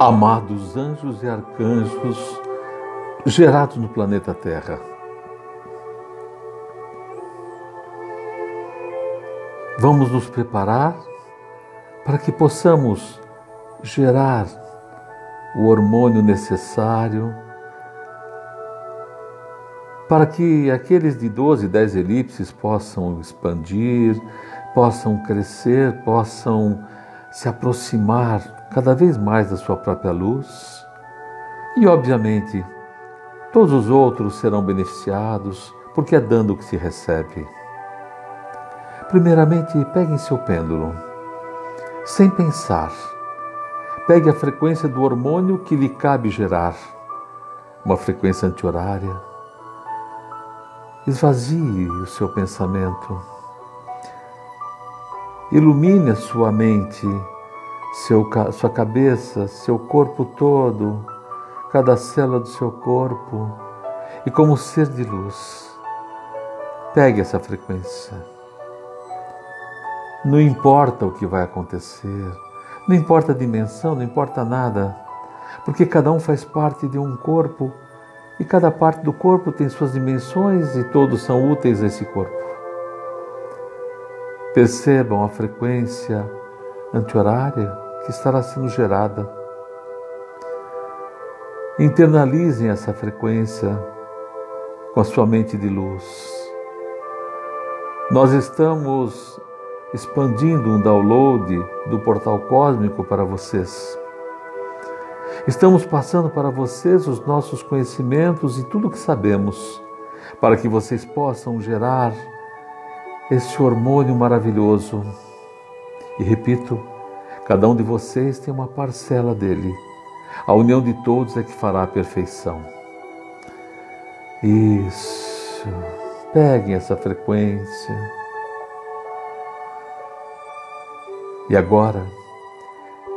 Amados anjos e arcanjos gerados no planeta Terra, vamos nos preparar para que possamos gerar o hormônio necessário para que aqueles de 12, 10 elipses possam expandir, possam crescer, possam se aproximar cada vez mais da sua própria luz. E, obviamente, todos os outros serão beneficiados, porque é dando que se recebe. Primeiramente, pegue em seu pêndulo, sem pensar. Pegue a frequência do hormônio que lhe cabe gerar, uma frequência anti-horária Esvazie o seu pensamento. Ilumine a sua mente, seu, sua cabeça, seu corpo todo, cada célula do seu corpo, e como ser de luz, pegue essa frequência. Não importa o que vai acontecer, não importa a dimensão, não importa nada, porque cada um faz parte de um corpo e cada parte do corpo tem suas dimensões e todos são úteis a esse corpo. Percebam a frequência anti-horária que estará sendo gerada. Internalizem essa frequência com a sua mente de luz. Nós estamos expandindo um download do portal cósmico para vocês. Estamos passando para vocês os nossos conhecimentos e tudo o que sabemos, para que vocês possam gerar esse hormônio maravilhoso. E repito, cada um de vocês tem uma parcela dele. A união de todos é que fará a perfeição. Isso. Peguem essa frequência. E agora,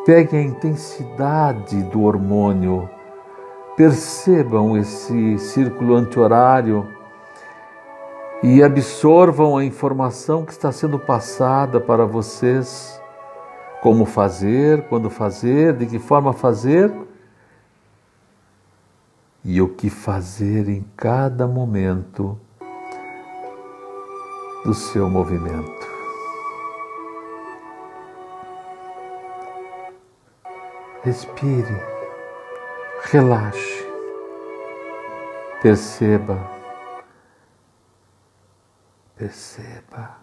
Peguem a intensidade do hormônio, percebam esse círculo anti-horário e absorvam a informação que está sendo passada para vocês. Como fazer, quando fazer, de que forma fazer e o que fazer em cada momento do seu movimento. Respire, relaxe, perceba, perceba,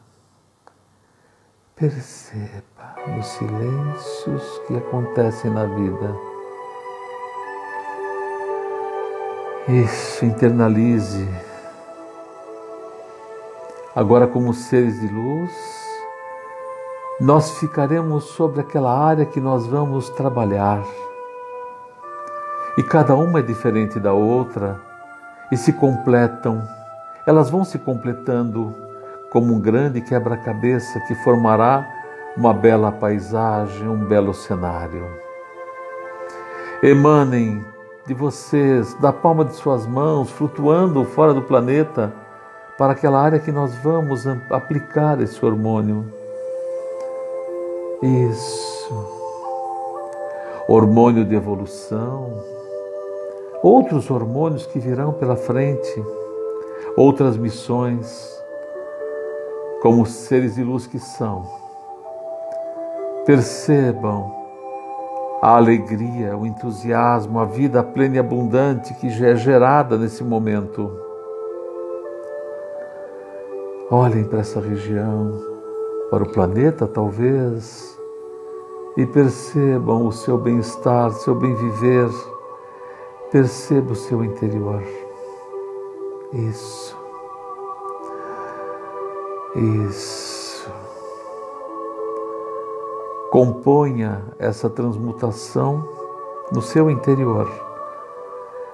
perceba os silêncios que acontecem na vida. Isso, internalize. Agora, como seres de luz, nós ficaremos sobre aquela área que nós vamos trabalhar. E cada uma é diferente da outra e se completam. Elas vão se completando como um grande quebra-cabeça que formará uma bela paisagem, um belo cenário. Emanem de vocês, da palma de suas mãos, flutuando fora do planeta, para aquela área que nós vamos aplicar esse hormônio. Isso. Hormônio de evolução. Outros hormônios que virão pela frente. Outras missões. Como seres de luz que são. Percebam a alegria, o entusiasmo, a vida plena e abundante que já é gerada nesse momento. Olhem para essa região para o planeta, talvez, e percebam o seu bem-estar, seu bem-viver, perceba o seu interior. Isso. Isso. Componha essa transmutação no seu interior,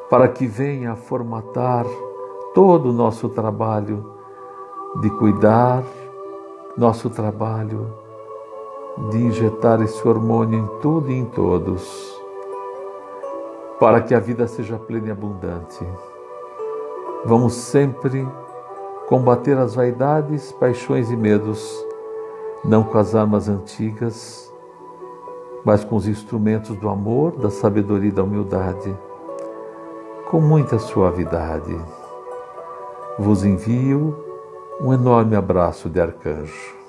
para que venha a formatar todo o nosso trabalho de cuidar, nosso trabalho de injetar esse hormônio em tudo e em todos, para que a vida seja plena e abundante. Vamos sempre combater as vaidades, paixões e medos, não com as armas antigas, mas com os instrumentos do amor, da sabedoria e da humildade, com muita suavidade. Vos envio um enorme abraço de arcanjo.